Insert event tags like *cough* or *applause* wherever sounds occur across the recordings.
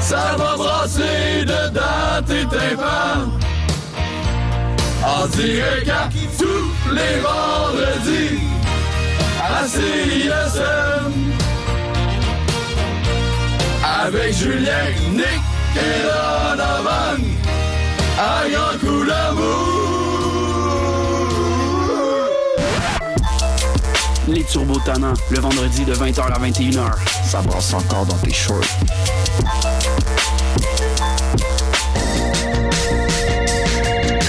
Ça va brasser dedans tes tympans. En direct à tous les vendredis à CISM. Avec Julien, Nick et Donovan. À grand coup d'amour. Les Turbo Tannants, le vendredi de 20h à 21h. Ça brasse encore dans tes shorts.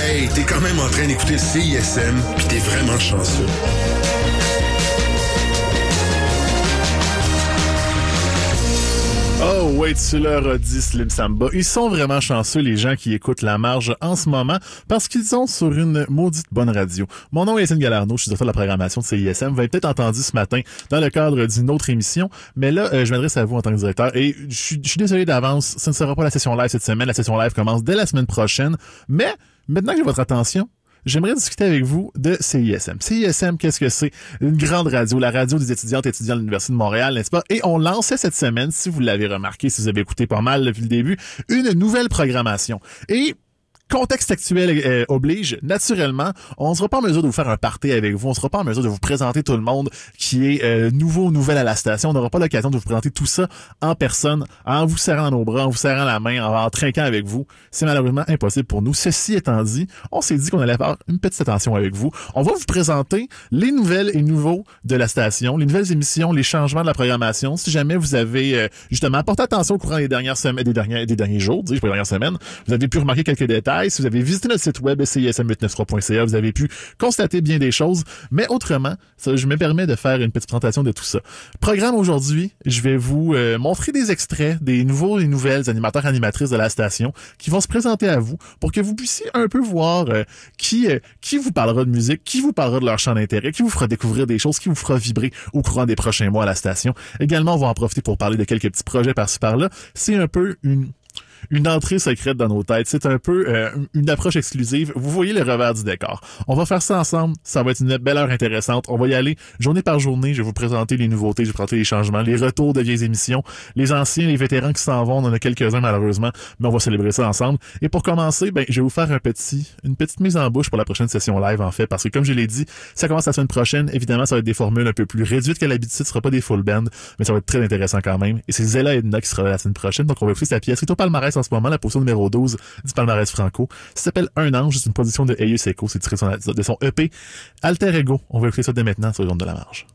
Hey, t'es quand même en train d'écouter CISM, pis t'es vraiment chanceux. Oh, wait, tu leur as dit Slim Samba. Ils sont vraiment chanceux, les gens qui écoutent La Marge en ce moment, parce qu'ils sont sur une maudite bonne radio. Mon nom est Étienne Galarno, je suis directeur de la programmation de CISM. Vous avez peut-être entendu ce matin dans le cadre d'une autre émission, mais là, euh, je m'adresse à vous en tant que directeur et je suis désolé d'avance, ce ne sera pas la session live cette semaine. La session live commence dès la semaine prochaine, mais maintenant que j'ai votre attention, J'aimerais discuter avec vous de CISM. CISM, qu'est-ce que c'est? Une grande radio, la radio des étudiantes et étudiants de l'Université de Montréal, n'est-ce pas? Et on lançait cette semaine, si vous l'avez remarqué, si vous avez écouté pas mal depuis le début, une nouvelle programmation. Et contexte actuel euh, oblige, naturellement, on sera pas en mesure de vous faire un party avec vous, on sera pas en mesure de vous présenter tout le monde qui est euh, nouveau ou nouvelle à la station, on n'aura pas l'occasion de vous présenter tout ça en personne, en vous serrant nos bras, en vous serrant la main, en, trinquant avec vous. C'est malheureusement impossible pour nous. Ceci étant dit, on s'est dit qu'on allait avoir une petite attention avec vous. On va vous présenter les nouvelles et nouveaux de la station, les nouvelles émissions, les changements de la programmation. Si jamais vous avez euh, justement porté attention au courant des dernières semaines, des derniers, des derniers jours, dis-je, pas les dernières semaines, vous avez pu remarquer quelques détails si vous avez visité notre site web cism893.ca, vous avez pu constater bien des choses, mais autrement, je me permets de faire une petite présentation de tout ça. Programme aujourd'hui, je vais vous euh, montrer des extraits des nouveaux et nouvelles animateurs animatrices de la station qui vont se présenter à vous pour que vous puissiez un peu voir euh, qui euh, qui vous parlera de musique, qui vous parlera de leur champ d'intérêt, qui vous fera découvrir des choses, qui vous fera vibrer au courant des prochains mois à la station. Également, on va en profiter pour parler de quelques petits projets par-ci par-là. C'est un peu une une entrée secrète dans nos têtes. C'est un peu euh, une approche exclusive. Vous voyez le revers du décor. On va faire ça ensemble. Ça va être une belle heure intéressante. On va y aller journée par journée. Je vais vous présenter les nouveautés, je vais vous présenter les changements, les retours de vieilles émissions, les anciens, les vétérans qui s'en vont. On en a quelques-uns malheureusement, mais on va célébrer ça ensemble. Et pour commencer, ben, je vais vous faire un petit, une petite mise en bouche pour la prochaine session live en fait, parce que comme je l'ai dit, ça commence la semaine prochaine. Évidemment, ça va être des formules un peu plus réduites qu'à l'habitude. Ce sera pas des full band, mais ça va être très intéressant quand même. Et c'est Zella Edna qui sera là la semaine prochaine. Donc on va écouter sa pièce. C'est au palmarès en ce moment, la position numéro 12 du palmarès franco. Ça s'appelle Un ange, c'est une production de Ayeus Seco, c'est tiré de son, EP Alter Ego. On va écouter ça dès maintenant sur les ondes de la marge.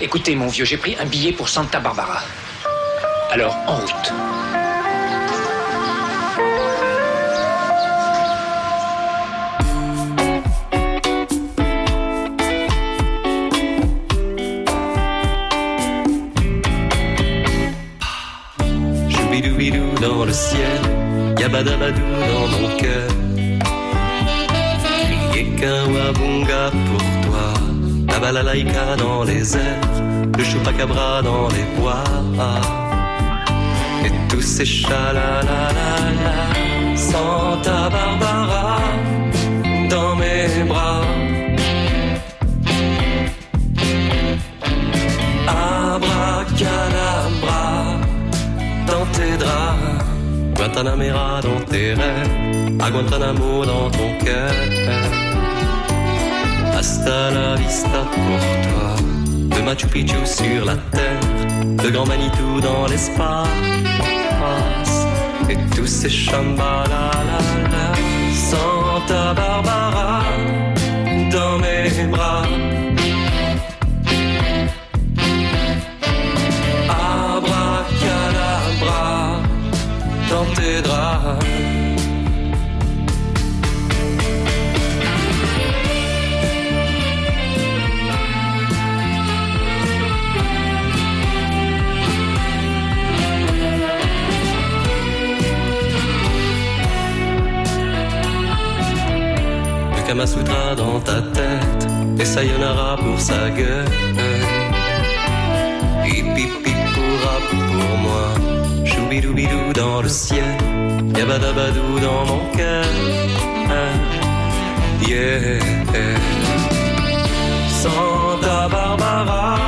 Écoutez, mon vieux, j'ai pris un billet pour Santa Barbara. Alors, en route. Choubidou-bidou dans le ciel, yabadabadou dans mon cœur. Qu'un wabunga pour toi, la balalaïka dans les airs, le chupacabra dans les bois. Et tous ces chalalalala, Santa Barbara dans mes bras. Abracadabra dans tes draps, Guantanamera dans tes rêves, à Guantanamo dans ton cœur. Hasta la vista pour toi, de Machu Picchu sur la terre, de Grand Manitou dans l'espace, et tous ces chambalalala, Santa Barbara dans mes bras. Abracadabra dans tes draps. Le Kama Sutra dans ta tête et Sayonara pour sa gueule. Hippie pourra pour moi. Choubidoubidou dans le ciel, yabadabadou dans mon cœur. Yeah. Santa Barbara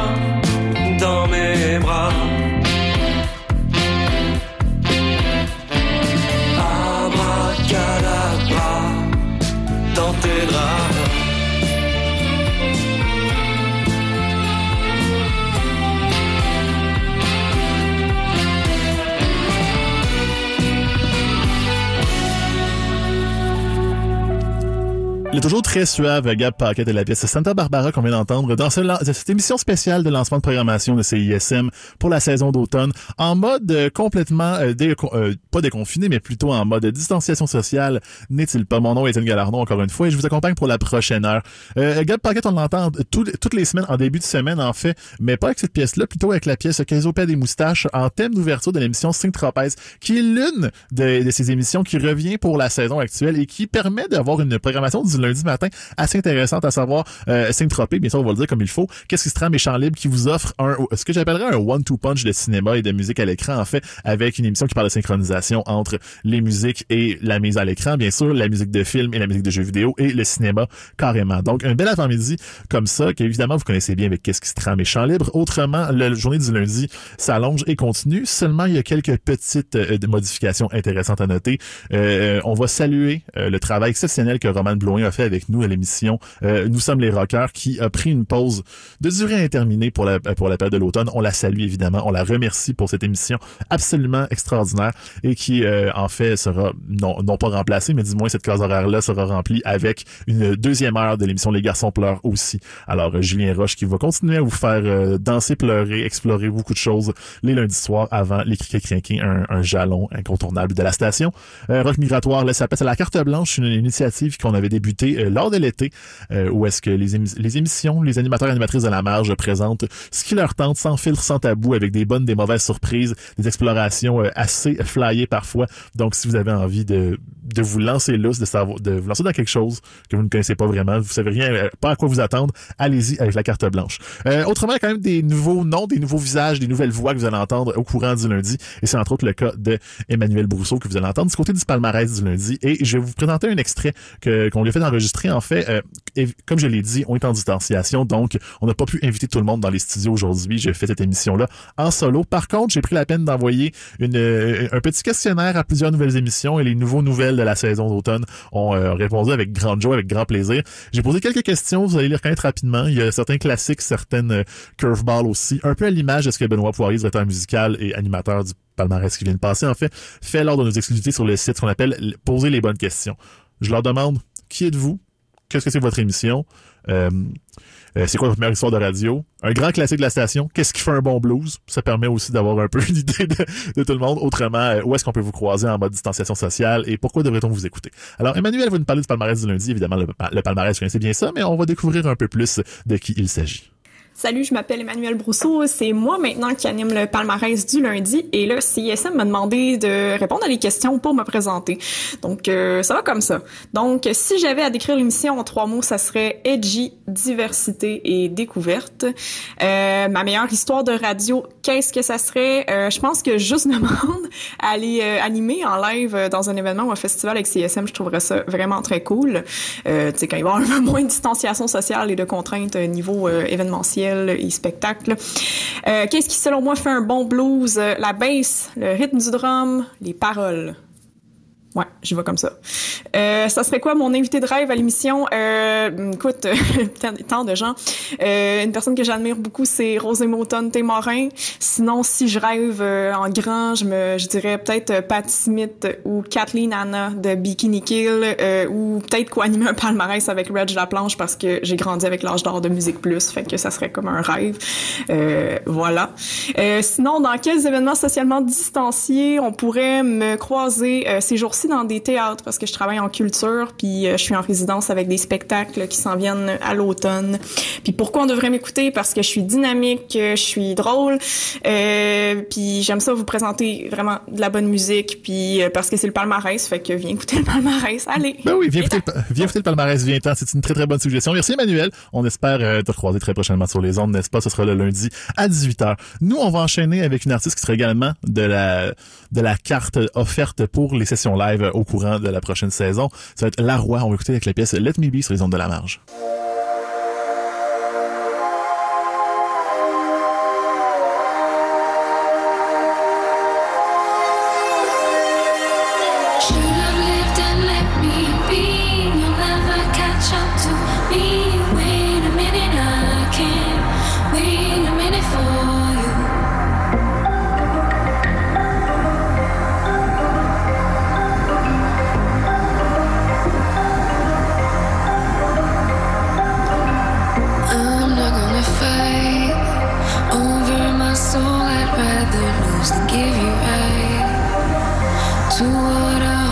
Il est toujours très suave, Gab Paquette de la pièce Santa Barbara qu'on vient d'entendre dans ce, cette émission spéciale de lancement de programmation de CISM pour la saison d'automne en mode euh, complètement, euh, euh, pas déconfiné, mais plutôt en mode distanciation sociale, n'est-il pas? Mon nom est Étienne Galarnon, encore une fois, et je vous accompagne pour la prochaine heure. Euh, Gab Paquette, on l'entend tout, toutes les semaines, en début de semaine, en fait, mais pas avec cette pièce-là, plutôt avec la pièce Casopé des moustaches? En thème d'ouverture de l'émission Sing Trapèze, qui est l'une de, de ces émissions qui revient pour la saison actuelle et qui permet d'avoir une programmation du lundi matin assez intéressante à savoir euh, bien sûr, on va le dire comme il faut. Qu'est-ce qui se trame Champ Libre qui vous offre un ce que j'appellerais un one-two punch de cinéma et de musique à l'écran, en fait, avec une émission qui parle de synchronisation entre les musiques et la mise à l'écran, bien sûr, la musique de film et la musique de jeux vidéo et le cinéma carrément. Donc, un bel avant-midi comme ça, qu'évidemment, vous connaissez bien avec Qu'est-ce qui se trame et Champ Libre. Autrement, la journée du lundi s'allonge et continue. Seulement, il y a quelques petites euh, modifications intéressantes à noter. Euh, on va saluer euh, le travail exceptionnel que Roman Blouin a fait avec nous à l'émission euh, Nous sommes les rockers qui a pris une pause de durée indéterminée pour la pour la période de l'automne. On la salue évidemment, on la remercie pour cette émission absolument extraordinaire et qui euh, en fait sera non pas remplacée mais du moins cette case horaire là sera remplie avec une deuxième heure de l'émission Les garçons pleurent aussi. Alors euh, Julien Roche qui va continuer à vous faire danser, pleurer, explorer beaucoup de choses les lundis soirs avant les criquets crinqués, un, un jalon incontournable de la station. Rock migratoire là, ça s'appelle la carte blanche, une initiative qu'on avait débuté euh, lors de l'été, euh, où est-ce que les, émi- les émissions, les animateurs et animatrices de la marge présentent ce qui leur tente, sans filtre, sans tabou, avec des bonnes, des mauvaises surprises, des explorations euh, assez flyées parfois. Donc, si vous avez envie de, de vous lancer lousse, de de vous lancer dans quelque chose que vous ne connaissez pas vraiment, vous savez rien, pas à quoi vous attendre, allez-y avec la carte blanche. Autrement, il y a quand même des nouveaux noms, des nouveaux visages, des nouvelles voix que vous allez entendre au courant du lundi. Et c'est entre autres le cas de Emmanuel Brousseau que vous allez entendre du côté du palmarès du lundi. Et je vais vous présenter un extrait qu'on lui a fait enregistrer. En fait, euh, et comme je l'ai dit, on est en distanciation, donc on n'a pas pu inviter tout le monde dans les studios aujourd'hui. J'ai fait cette émission-là en solo. Par contre, j'ai pris la peine d'envoyer euh, un petit questionnaire à plusieurs nouvelles émissions et les nouveaux nouvelles de la saison d'automne ont euh, répondu avec grande joie, avec grand plaisir. J'ai posé quelques questions, vous allez les reconnaître rapidement. Il y a certains classiques, certaines curveballs aussi, un peu à l'image de ce que Benoît Poirier, directeur musical et animateur du palmarès qui vient de passer, en fait, fait lors de nos exclusivités sur le site, qu'on appelle poser les bonnes questions. Je leur demande, qui êtes-vous? Qu'est-ce que c'est votre émission? Euh, euh, c'est quoi votre meilleure histoire de radio? Un grand classique de la station. Qu'est-ce qui fait un bon blues? Ça permet aussi d'avoir un peu *laughs* une idée de, tout le monde. Autrement, euh, où est-ce qu'on peut vous croiser en mode distanciation sociale et pourquoi devrait-on vous écouter? Alors, Emmanuel va nous parler du palmarès du lundi. Évidemment, le, le palmarès, vous connaissez bien ça, mais on va découvrir un peu plus de qui il s'agit. Salut, je m'appelle Emmanuel Brousseau. C'est moi maintenant qui anime le palmarès du lundi. Et là, CISM m'a demandé de répondre à des questions pour me présenter. Donc, euh, ça va comme ça. Donc, si j'avais à décrire l'émission en trois mots, ça serait edgy, diversité et découverte. Euh, ma meilleure histoire de radio, qu'est-ce que ça serait? Euh, je pense que juste *laughs* demande à aller euh, animer en live dans un événement ou un festival avec CISM, je trouverais ça vraiment très cool. Euh, tu sais, quand il y avoir un peu moins de distanciation sociale et de contraintes niveau événementiel et spectacle. Euh, Qu'est-ce qui, selon moi, fait un bon blues? La basse, le rythme du drum, les paroles. Ouais, j'y vais comme ça. Euh, ça serait quoi mon invité de rêve à l'émission? Euh, écoute, *laughs* tant de gens. Euh, une personne que j'admire beaucoup, c'est Rosé Moton Témorin. Sinon, si je rêve euh, en grand, je me, je dirais peut-être Pat Smith ou Kathleen Anna de Bikini Kill euh, ou peut-être co-animer un palmarès avec Reg Laplanche parce que j'ai grandi avec l'âge d'or de Musique Plus, fait que ça serait comme un rêve. Euh, voilà. sinon, dans quels événements socialement distanciés on pourrait me croiser ces jours-ci? Dans des théâtres parce que je travaille en culture, puis euh, je suis en résidence avec des spectacles qui s'en viennent à l'automne. Puis pourquoi on devrait m'écouter? Parce que je suis dynamique, je suis drôle, euh, puis j'aime ça vous présenter vraiment de la bonne musique, puis euh, parce que c'est le palmarès, fait que viens écouter le palmarès, allez! Ben oui, viens, écouter le, viens écouter le palmarès, viens temps, c'est une très très bonne suggestion. Merci Emmanuel, on espère euh, te recroiser très prochainement sur les ondes, n'est-ce pas? Ce sera le lundi à 18h. Nous, on va enchaîner avec une artiste qui sera également de la, de la carte offerte pour les sessions live au courant de la prochaine saison. Ça va être La Roi. On va écouter avec la pièce Let Me Be sur les ondes de la marge. to give you right to what I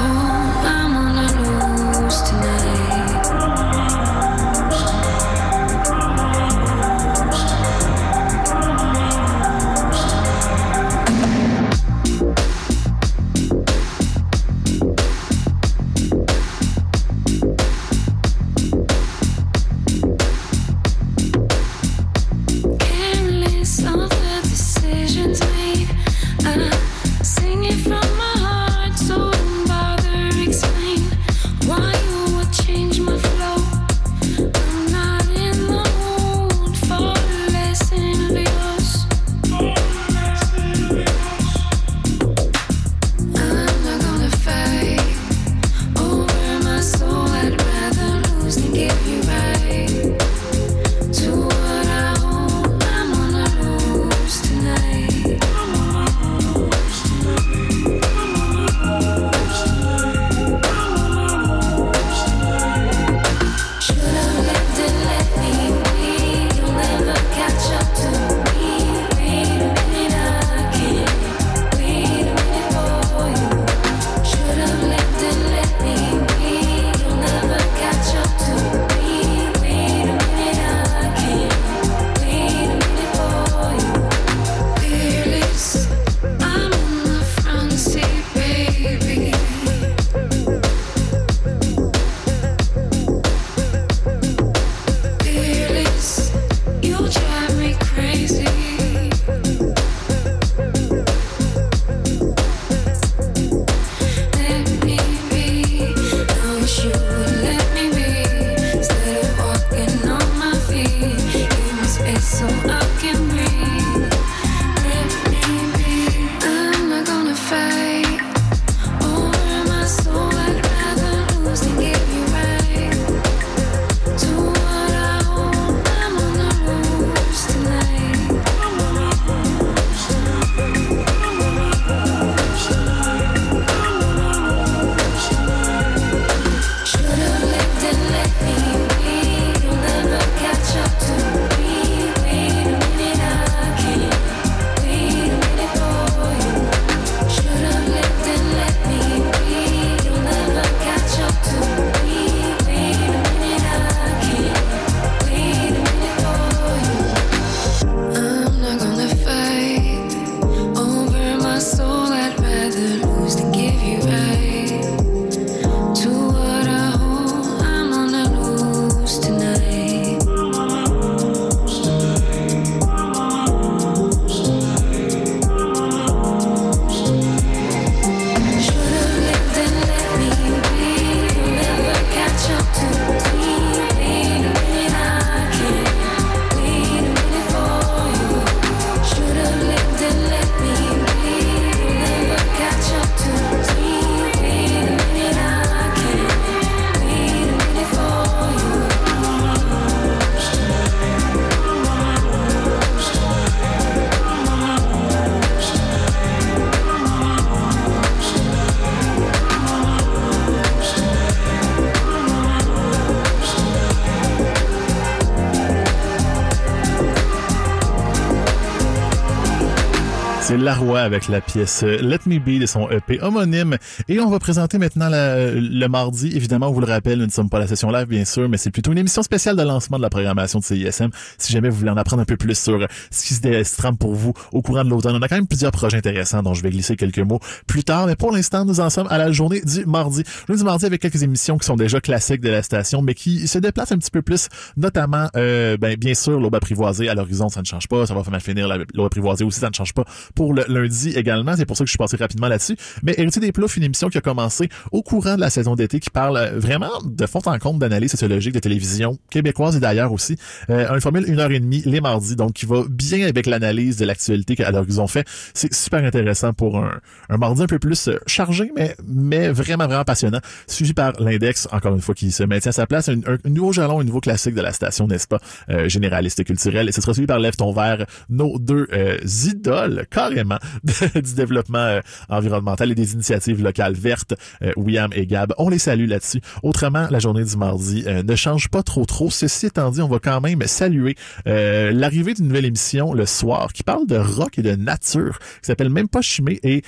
C'est Laroy avec la pièce euh, Let Me Be de son EP homonyme. Et on va présenter maintenant la- le mardi. Évidemment, on vous le rappelle, nous ne sommes pas à la session live, bien sûr, mais c'est plutôt une émission spéciale de lancement de la programmation de CISM. Si jamais vous voulez en apprendre un peu plus sur ce qui se trame pour vous au courant de l'automne, on a quand même plusieurs projets intéressants dont je vais glisser quelques mots plus tard. Mais pour l'instant, nous en sommes à la journée du mardi. Journée du mardi avec quelques émissions qui sont déjà classiques de la station, mais qui se déplacent un petit peu plus, notamment, euh, ben, bien sûr, l'aube apprivoisée à l'horizon, ça ne change pas. Ça va finir la- l'aube apprivoisée aussi, ça ne change pas pour le lundi également. C'est pour ça que je suis passé rapidement là-dessus. Mais Héritier des Ploufs, une émission qui a commencé au courant de la saison d'été, qui parle euh, vraiment de fond en compte d'analyse sociologique de télévision québécoise et d'ailleurs aussi. Euh, une formule une heure et demie les mardis, donc qui va bien avec l'analyse de l'actualité qu'à l'horizon fait. C'est super intéressant pour un, un mardi un peu plus euh, chargé, mais, mais vraiment, vraiment passionnant. Suivi par l'index, encore une fois, qui se maintient à sa place. Un, un nouveau jalon, un nouveau classique de la station, n'est-ce pas? Euh, généraliste et culturel. Et ce sera suivi par Lève ton verre, nos deux euh, idoles, carrément, *laughs* du développement euh, environnemental et des initiatives locales vertes. Euh, William et Gab, on les salue là-dessus. Autrement, la journée du mardi euh, ne change pas trop trop. Ceci étant dit, on va quand même saluer l'arrivée d'une nouvelle émission le soir qui parle de rock et de nature, qui s'appelle même pas Chimé. Et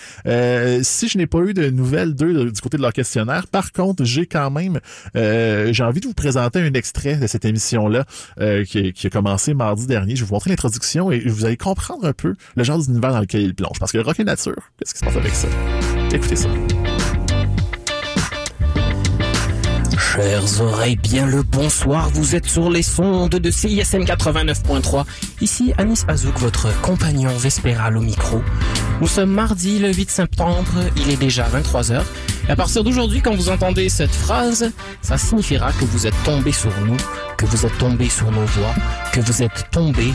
si je n'ai pas eu de nouvelles d'eux de- du côté de leur questionnaire, par contre, j'ai quand même j'ai envie de vous présenter un extrait de cette émission-là qui, qui a commencé mardi dernier. Je vais vous montrer l'introduction et vous allez comprendre un peu le genre d'univers dans lequel il plonge. Parce que nature, qu'est-ce qui se passe avec ça? Écoutez ça. Chères oreilles, bien le bonsoir, vous êtes sur les sondes de CISM 89.3. Ici Anis Azouk, votre compagnon vespéral au micro. Nous sommes mardi le 8 septembre, il est déjà 23h. Et à partir d'aujourd'hui, quand vous entendez cette phrase, ça signifiera que vous êtes tombé sur nous, que vous êtes tombé sur nos voix, que vous êtes tombé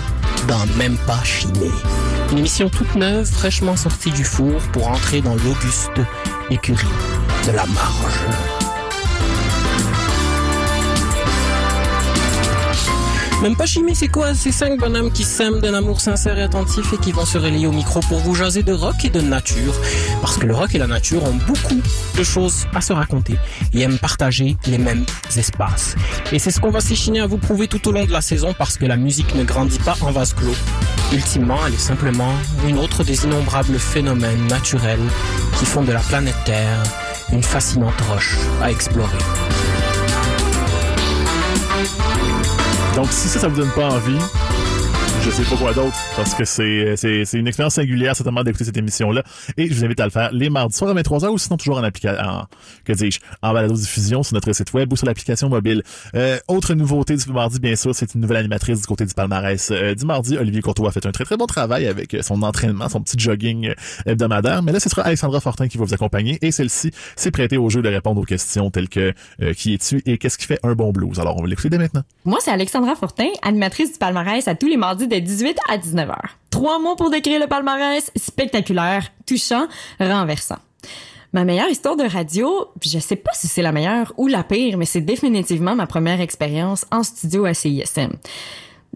dans même pas chimé. Une émission toute neuve, fraîchement sortie du four pour entrer dans l'auguste écurie de la marge. Même pas chimie, c'est quoi? Ces cinq bonhommes qui s'aiment d'un amour sincère et attentif et qui vont se relayer au micro pour vous jaser de rock et de nature. Parce que le rock et la nature ont beaucoup de choses à se raconter et aiment partager les mêmes espaces. Et c'est ce qu'on va s'échiner à vous prouver tout au long de la saison parce que la musique ne grandit pas en vase clos. Ultimement, elle est simplement une autre des innombrables phénomènes naturels qui font de la planète Terre une fascinante roche à explorer. Donc, si ça, ça vous donne pas envie, je sais pas quoi d'autre, parce que c'est, c'est, c'est une expérience singulière, certainement, d'écouter cette émission-là. Et je vous invite à le faire les mardis soirs à 23h ou sinon toujours en application, que dis-je, en balado-diffusion sur notre site web ou sur l'application mobile. Euh, autre nouveauté du mardi, bien sûr, c'est une nouvelle animatrice du côté du palmarès. Euh, du mardi, Olivier Courtois a fait un très très bon travail avec euh, son entraînement, son petit jogging euh, hebdomadaire. Mais là, ce sera Alexandra Fortin qui va vous accompagner et celle-ci s'est prêtée au jeu de répondre aux questions telles que euh, qui es-tu et qu'est-ce qui fait un bon blues? Alors, on va l'écouter dès maintenant. Moi, c'est Alexandra Fortin, animatrice du palmarès à tous les mardis de 18 à 19h. Trois mots pour décrire le palmarès, spectaculaire, touchant, renversant. Ma meilleure histoire de radio, je sais pas si c'est la meilleure ou la pire, mais c'est définitivement ma première expérience en studio à CISM.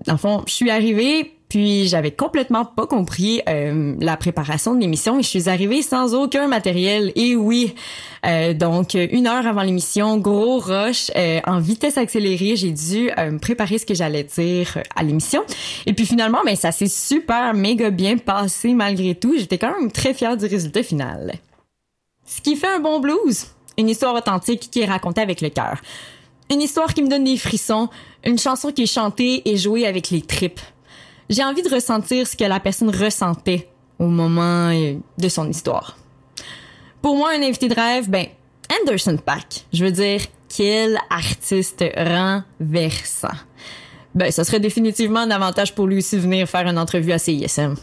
Dans le fond, je suis arrivée, puis j'avais complètement pas compris euh, la préparation de l'émission et je suis arrivée sans aucun matériel. Et oui, euh, donc une heure avant l'émission, gros rush, euh, en vitesse accélérée, j'ai dû euh, préparer ce que j'allais dire euh, à l'émission. Et puis finalement, ben ça s'est super méga bien passé malgré tout. J'étais quand même très fière du résultat final. Ce qui fait un bon blues, une histoire authentique qui est racontée avec le cœur. Une histoire qui me donne des frissons, une chanson qui est chantée et jouée avec les tripes. J'ai envie de ressentir ce que la personne ressentait au moment euh, de son histoire. Pour moi, un invité de rêve, ben, Anderson Paak. Je veux dire, quel artiste renversant. Ben, ça serait définitivement un avantage pour lui aussi venir faire une entrevue à CISM.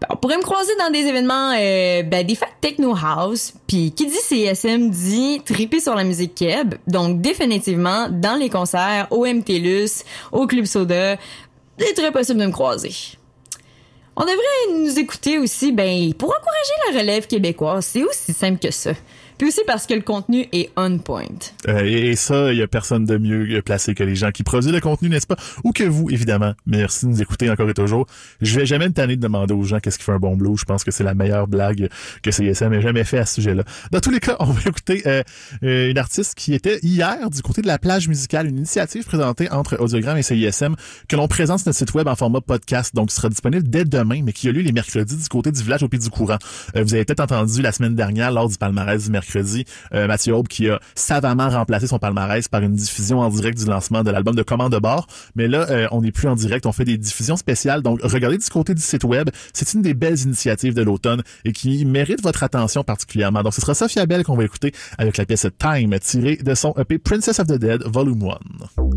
Ben, on pourrait me croiser dans des événements, euh, ben, des fêtes techno house, puis qui dit CSM dit triper sur la musique keb, donc définitivement dans les concerts, au MTLUS, au Club Soda, c'est très possible de me croiser. On devrait nous écouter aussi, ben, pour encourager la relève québécoise, c'est aussi simple que ça. Puis aussi parce que le contenu est on point. Euh, et, ça, il y a personne de mieux placé que les gens qui produisent le contenu, n'est-ce pas? Ou que vous, évidemment. Merci de nous écouter encore et toujours. Je vais jamais me tanner de demander aux gens qu'est-ce qui fait un bon blues. Je pense que c'est la meilleure blague que CSM ait jamais fait à ce sujet-là. Dans tous les cas, *laughs* on va écouter euh, euh, une artiste qui était hier du côté de la plage musicale, une initiative présentée entre Audiogramme et CISM que l'on présente sur notre site web en format podcast, donc qui sera disponible dès demain, mais qui a lieu les mercredis du côté du village au pied du courant. Euh, vous avez peut-être entendu la semaine dernière, lors du palmarès du mercredi, euh, Mathieu Aube qui a savamment remplacé son palmarès par une diffusion en direct du lancement de l'album de Commande de bord. Mais là, euh, on n'est plus en direct, on fait des diffusions spéciales. Donc, regardez du côté du site web. C'est une des belles initiatives de l'automne et qui mérite votre attention particulièrement. Donc, ce sera Sophia Bell qu'on va écouter avec la pièce Time tirée de son EP Princess of the Dead Volume 1. Oh,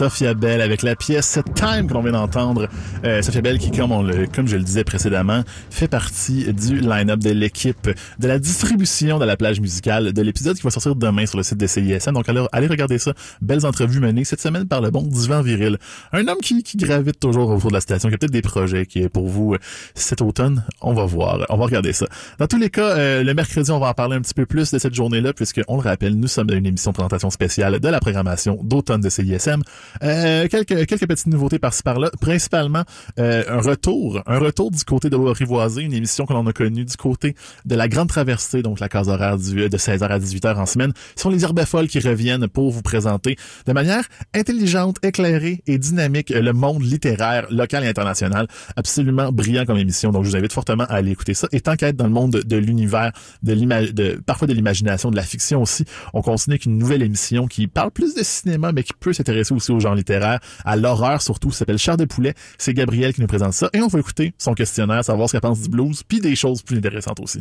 Sophia Bell avec la pièce Time que l'on vient d'entendre. Euh, Sophia Bell qui, comme, on le, comme je le disais précédemment, fait partie du line-up de l'équipe de la distribution de la plage musicale de l'épisode qui va sortir demain sur le site de CISM. Donc alors, allez regarder ça. Belles entrevues menées cette semaine par le bon divan viril. Un homme qui, qui gravite toujours autour de la station, qui a peut-être des projets qui est pour vous euh, cet automne. On va voir. On va regarder ça. Dans tous les cas, euh, le mercredi, on va en parler un petit peu plus de cette journée-là puisque, on le rappelle, nous sommes dans une émission de présentation spéciale de la programmation d'automne de CISM. Euh, quelques, quelques petites nouveautés par-ci par-là. Principalement, euh, un retour, un retour du côté de Rivoisé, une émission que l'on a connue du côté de la Grande Traversée, donc la case horaire du, de 16h à 18h en semaine. Ce sont les herbes folles qui reviennent pour vous présenter de manière intelligente, éclairée et dynamique le monde littéraire local et international. Absolument brillant comme émission. Donc, je vous invite fortement à aller écouter ça. Et tant qu'à être dans le monde de, l'univers, de de, parfois de l'imagination, de la fiction aussi, on continue avec une nouvelle émission qui parle plus de cinéma, mais qui peut s'intéresser aussi au genre littéraire, à l'horreur surtout, s'appelle Char de poulet. C'est Gabriel qui nous présente ça. Et on va écouter son questionnaire, savoir ce qu'elle pense du blues, puis des choses plus intéressantes aussi.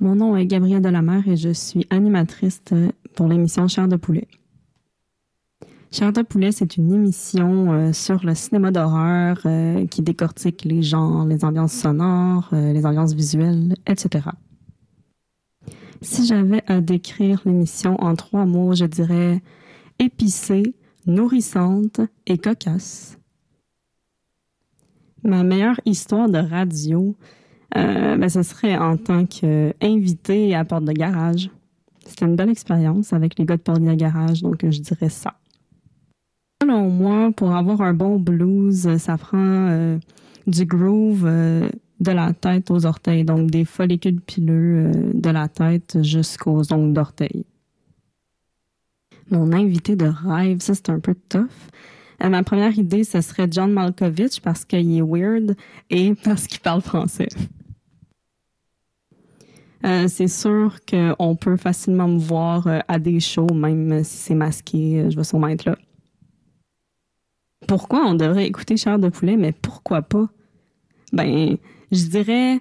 Mon nom est Gabrielle Delamère et je suis animatrice pour l'émission Chair de poulet. Chair de poulet, c'est une émission euh, sur le cinéma d'horreur euh, qui décortique les genres, les ambiances sonores, euh, les ambiances visuelles, etc. Si j'avais à décrire l'émission en trois mots, je dirais épicée, nourrissante et cocasse. Ma meilleure histoire de radio, euh, ben, ce serait en tant qu'invité à Porte de Garage. C'était une belle expérience avec les gars de Porte de Garage, donc je dirais ça. Selon moi, pour avoir un bon blues, ça prend euh, du groove euh, de la tête aux orteils, donc des follicules pileux de la tête jusqu'aux ongles d'orteil. Mon invité de rêve, ça c'est un peu tough. Euh, ma première idée, ce serait John Malkovich parce qu'il est weird et *laughs* parce qu'il parle français. Euh, c'est sûr qu'on peut facilement me voir euh, à des shows, même si c'est masqué, je vais sûrement être là. Pourquoi on devrait écouter Chair de poulet, mais pourquoi pas? Ben, je dirais,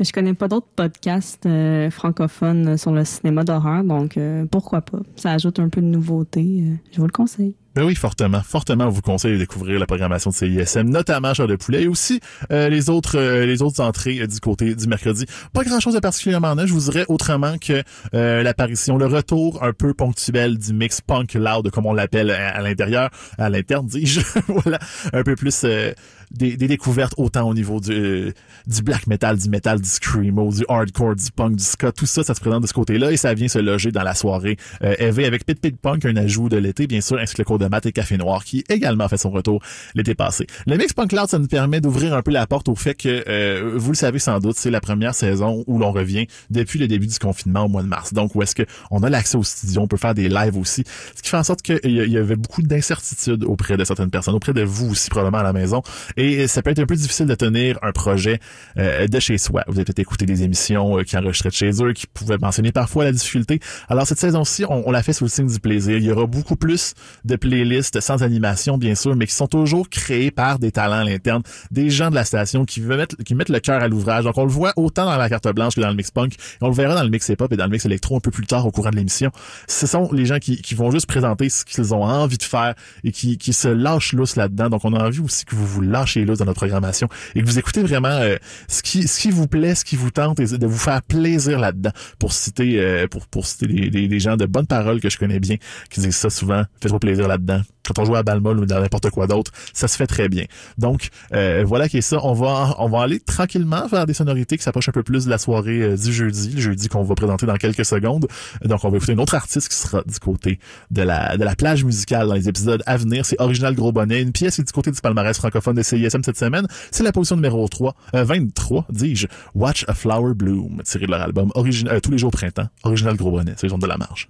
je connais pas d'autres podcasts francophones sur le cinéma d'horreur, donc pourquoi pas? Ça ajoute un peu de nouveauté, je vous le conseille. Ben oui, fortement, fortement, on vous conseille de découvrir la programmation de CISM, notamment Char de poulet et aussi euh, les autres euh, les autres entrées euh, du côté du mercredi. Pas grand-chose de particulièrement neuf, je vous dirais autrement que euh, l'apparition, le retour un peu ponctuel du mix punk loud, comme on l'appelle à, à l'intérieur, à l'interne, dis-je. *laughs* voilà, un peu plus euh, des, des découvertes autant au niveau du, euh, du black metal, du metal, du screamo, du hardcore, du punk, du ska, tout ça, ça se présente de ce côté-là et ça vient se loger dans la soirée euh, EV avec Pit Pit Punk, un ajout de l'été, bien sûr, ainsi que le cours de maths et Café Noir qui également fait son retour l'été passé. Le mix punk loud, ça nous permet d'ouvrir un peu la porte au fait que, euh, vous le savez sans doute, c'est la première saison où l'on revient depuis le début du confinement au mois de mars. Donc, où est-ce que on a l'accès au studio, on peut faire des lives aussi, ce qui fait en sorte qu'il y, y avait beaucoup d'incertitudes auprès de certaines personnes, auprès de vous aussi probablement à la maison. Et ça peut être un peu difficile de tenir un projet euh, de chez soi. Vous avez peut-être écouté des émissions euh, qui enregistraient de chez eux, qui pouvaient mentionner parfois la difficulté. Alors cette saison-ci, on, on l'a fait sous le signe du plaisir. Il y aura beaucoup plus de playlists sans animation, bien sûr, mais qui sont toujours créées par des talents à l'interne, des gens de la station qui veulent mettre, qui mettent le cœur à l'ouvrage. Donc on le voit autant dans la carte blanche que dans le mix punk. Et on le verra dans le mix hip-hop et dans le mix électro un peu plus tard au courant de l'émission. Ce sont les gens qui, qui vont juste présenter ce qu'ils ont envie de faire et qui, qui se lâchent lousse là-dedans. Donc on a envie aussi que vous vous lâchez lousse dans notre programmation et que vous écoutez vraiment euh, ce qui ce qui vous plaît, ce qui vous tente de vous faire plaisir là-dedans. Pour citer euh, pour pour citer des, des, gens de bonnes paroles que je connais bien qui disent ça souvent, faites-vous plaisir là-dedans. Quand on joue à Balmol ou dans n'importe quoi d'autre, ça se fait très bien. Donc euh, voilà qui est ça. On va on va aller tranquillement vers des sonorités qui s'approchent un peu plus de la soirée du jeudi, le jeudi qu'on va présenter dans quelques secondes. Donc on va écouter une autre artiste qui sera du côté de la de la plage musicale dans les épisodes à venir. C'est Original Gros Bonnet, une pièce qui est du côté du palmarès francophone de cette semaine. C'est la position numéro 3, euh, 23, dis-je, Watch a Flower Bloom, tiré de leur album origine, euh, Tous les jours printemps, Original Gros Bonnet, c'est de la marge.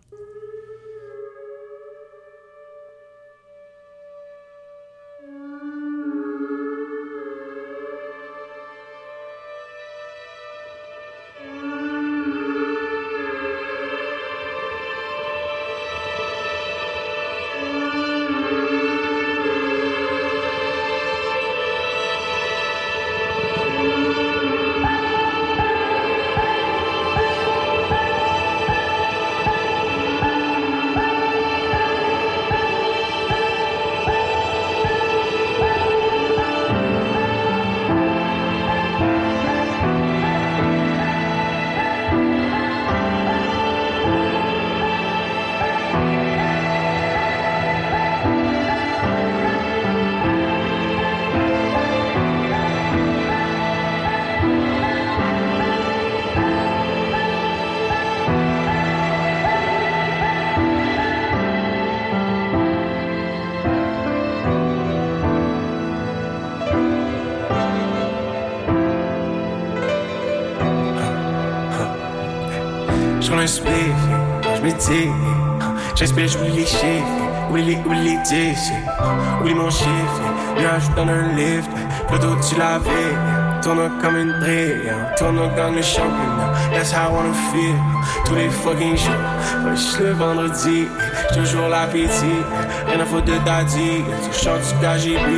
Un spliff, je me j'espère j'oublie les chiffres, oublie les, oublie les dix, oublie mon chiffre, viens je donne un lift, plutôt tu l'avais, tourne comme une brille, tourne dans le championnat, that's how I wanna feel, tous les fucking jours, juste le vendredi, toujours l'appétit, rien à foutre de daddy, tu chantes du KGB,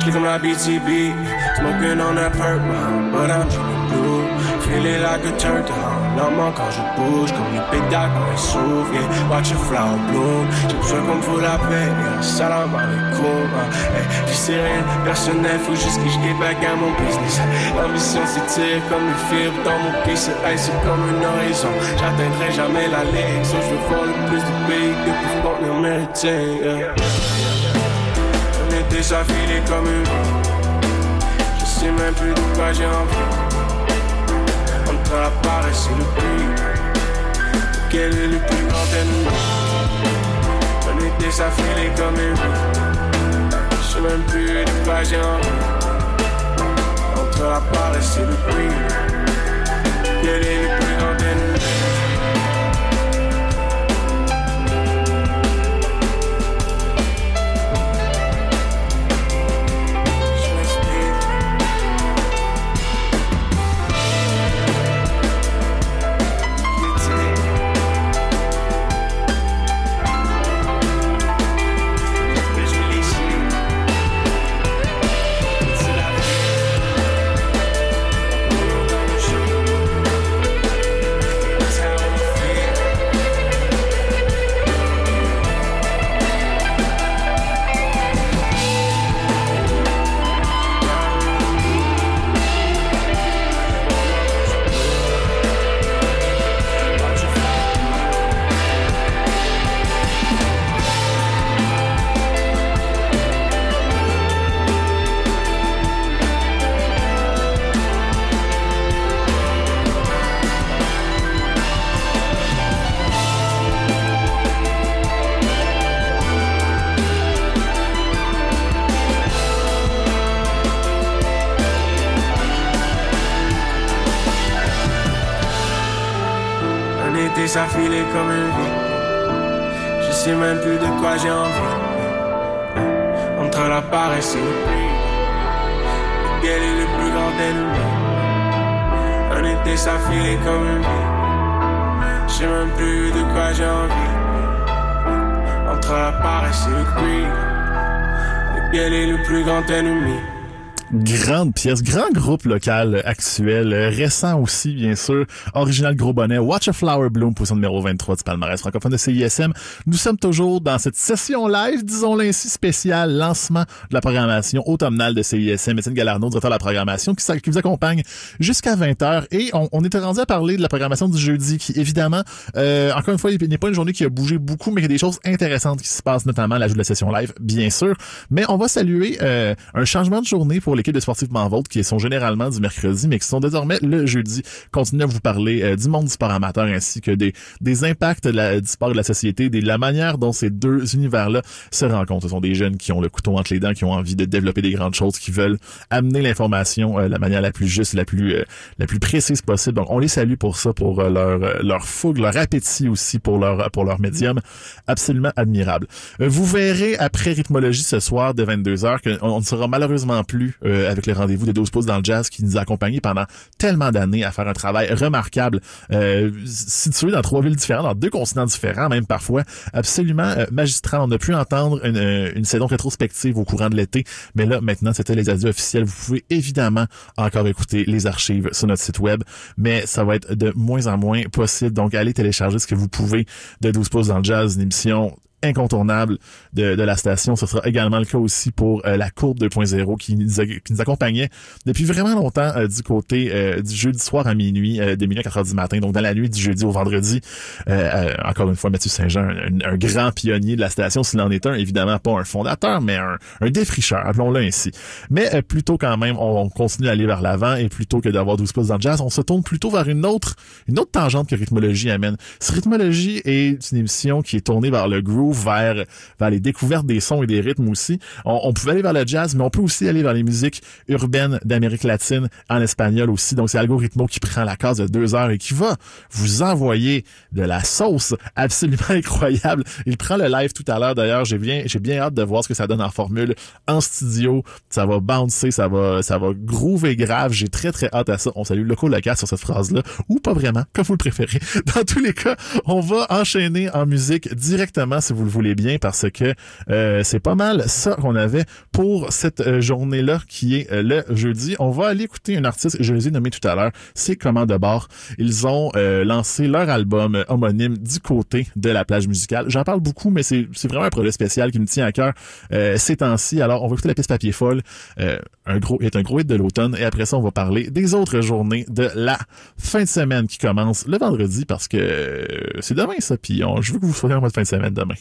j'lis comme la BTB, smoking on a purple, but I'm drinking blue, feeling like a turtle, lentement quand je bouge, comme les pédales quand elles s'ouvrent, yeah. watch a flower bloom, j'ai besoin qu'on me fout la paix, yeah. salam alaikum, hey, c'est rien de personnel, faut juste que je back à mon business, l'ambition s'étire comme une fibre dans mon pied, c'est hey, c'est comme une horizon, j'atteindrai jamais la ligue, so je veux le plus de pays que pour contenir routines, yeah. On est déjà filé comme une je sais même plus de quoi j'ai envie. Entre la paresse et le prix, quel est le plus grand ennemi On est déjà filé comme une je sais même plus de quoi j'ai envie. Entre la paresse et le prix, quel est le plus de quoi j'ai envie. Entre la paresse et le. Quel est le plus grand ennemi? Un été ça filait comme une vie. Je sais même plus de quoi j'ai envie. Entre la paresse et le prix. Quel est le plus grand ennemi? Grande pièce, grand groupe local actuel, euh, récent aussi, bien sûr. Original Gros Bonnet, Watch a Flower Bloom, position numéro 23 du palmarès francophone de CISM. Nous sommes toujours dans cette session live, disons-le ainsi, spéciale, lancement de la programmation automnale de CISM. Étienne Galarno, directeur de la programmation, qui, vous accompagne jusqu'à 20h. Et on, on était rendu à parler de la programmation du jeudi, qui évidemment, euh, encore une fois, n'est pas une journée qui a bougé beaucoup, mais il y a des choses intéressantes qui se passent, notamment l'ajout de la session live, bien sûr. Mais on va saluer euh, un changement de journée pour l'équipe de Sportivement Vôtre, qui sont généralement du mercredi, mais qui sont désormais le jeudi. Continuer à vous parler euh, du monde du sport amateur ainsi que des, des impacts du sport de la société, de la manière dont ces deux univers-là se rencontrent. Ce sont des jeunes qui ont le couteau entre les dents, qui ont envie de développer des grandes choses, qui veulent amener l'information euh, la manière la plus juste, la plus euh, la plus précise possible. Donc on les salue pour ça, pour euh, leur leur fougue, leur appétit aussi pour leur pour leur médium, absolument admirable. Vous verrez après rythmologie ce soir de 22h qu'on on ne sera malheureusement plus euh, avec le rendez-vous des 12 pouces dans le jazz qui nous a accompagnés pendant tellement d'années à faire un travail remarquable, euh, situé dans trois villes différentes, dans deux continents différents, même parfois, absolument euh, magistral. On a pu entendre une, euh, une saison rétrospective au courant de l'été, mais là, maintenant, c'était les adieux officiels. Vous pouvez évidemment encore écouter les archives sur notre site web, mais ça va être de moins en moins possible. Donc, allez télécharger ce que vous pouvez de 12 pouces dans le jazz, une émission incontournable de, de la station. Ce sera également le cas aussi pour euh, la courbe 2.0 qui qui nous accompagnait depuis vraiment longtemps euh, du côté euh, du jeudi soir à minuit, euh, de minuit à 4 heures du matin, donc dans la nuit du jeudi au vendredi. Euh, euh, encore une fois, Mathieu Saint-Jean, un, un grand pionnier de la station, s'il en est un, évidemment pas un fondateur, mais un, un défricheur, appelons-le ainsi. Mais plutôt quand même, on, on continue à aller vers l'avant et plutôt que d'avoir 12 pouces dans le jazz, on se tourne plutôt vers une autre une autre tangente que Rhythmologie amène. Ce Rhythmologie est une émission qui est tournée vers le groove vers, les découvertes des sons et des rythmes aussi. On, pouvait aller vers le jazz, mais on peut aussi aller vers les musiques urbaines d'Amérique latine, en espagnol aussi. Donc c'est Algorithmo qui prend la case de deux heures et qui va vous envoyer de la sauce absolument *laughs* incroyable. Il prend le live tout à l'heure d'ailleurs. J'ai bien, hâte de voir ce que ça donne en formule en studio. Ça va bouncer, ça va, ça va groover grave. J'ai très très hâte à ça. On salue le Local sur cette phrase-là, ou pas vraiment, comme vous le préférez. *laughs* Dans tous les cas, on va enchaîner en musique directement le voulez bien, parce que euh, c'est pas mal ça qu'on avait pour cette euh, journée-là qui est euh, le jeudi. On va aller écouter un artiste, je les ai nommés tout à l'heure, c'est Comment de. Ils ont lancé leur album homonyme du côté de la plage musicale. J'en parle beaucoup, mais c'est vraiment un projet spécial qui me tient à cœur euh, ces temps-ci. Alors, on va écouter la piste papier folle, un gros est un gros hit de l'automne, et après ça, on va parler des autres journées de la fin de semaine qui commence le vendredi parce que euh, c'est demain ça. Puis je veux que vous soyez en mode fin de semaine demain.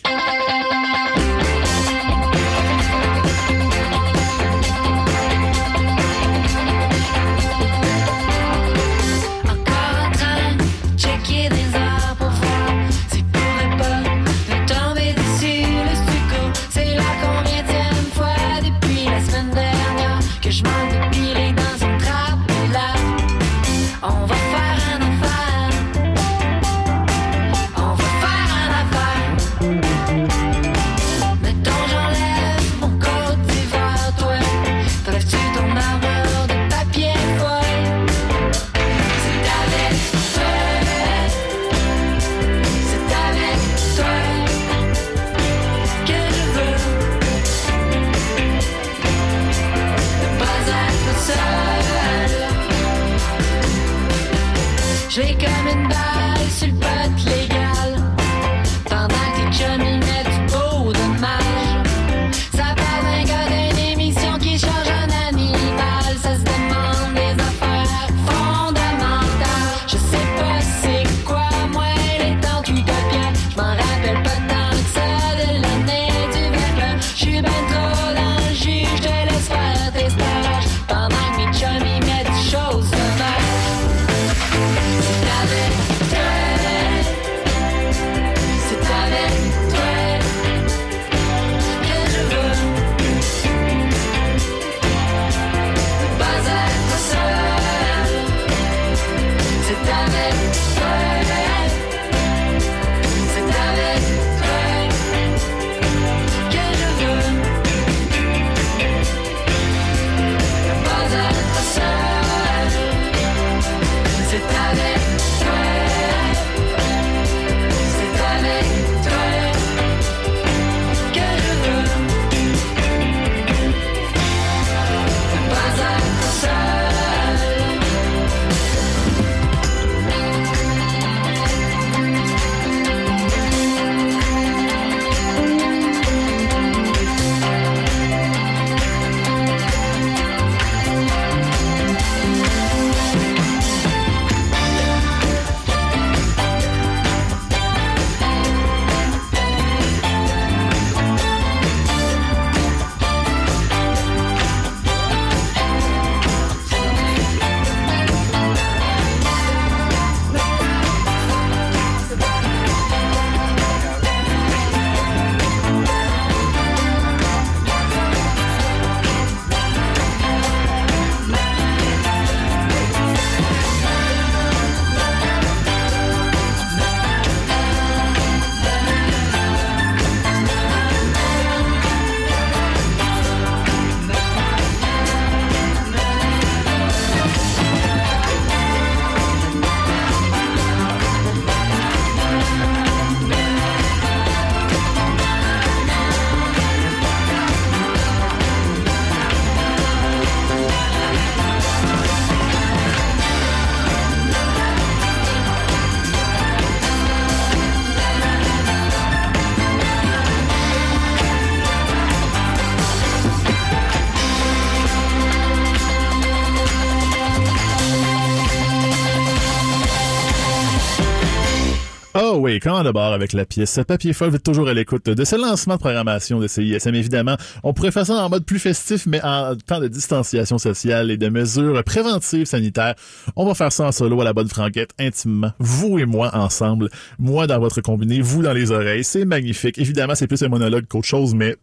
Quand de bord avec la pièce Papier Folle, vous êtes toujours à l'écoute de ce lancement de programmation de CISM. Évidemment, on pourrait faire ça en mode plus festif, mais en temps de distanciation sociale et de mesures préventives sanitaires. On va faire ça en solo à la bonne franquette, intimement. Vous et moi ensemble. Moi dans votre combiné, vous dans les oreilles. C'est magnifique. Évidemment, c'est plus un monologue qu'autre chose, mais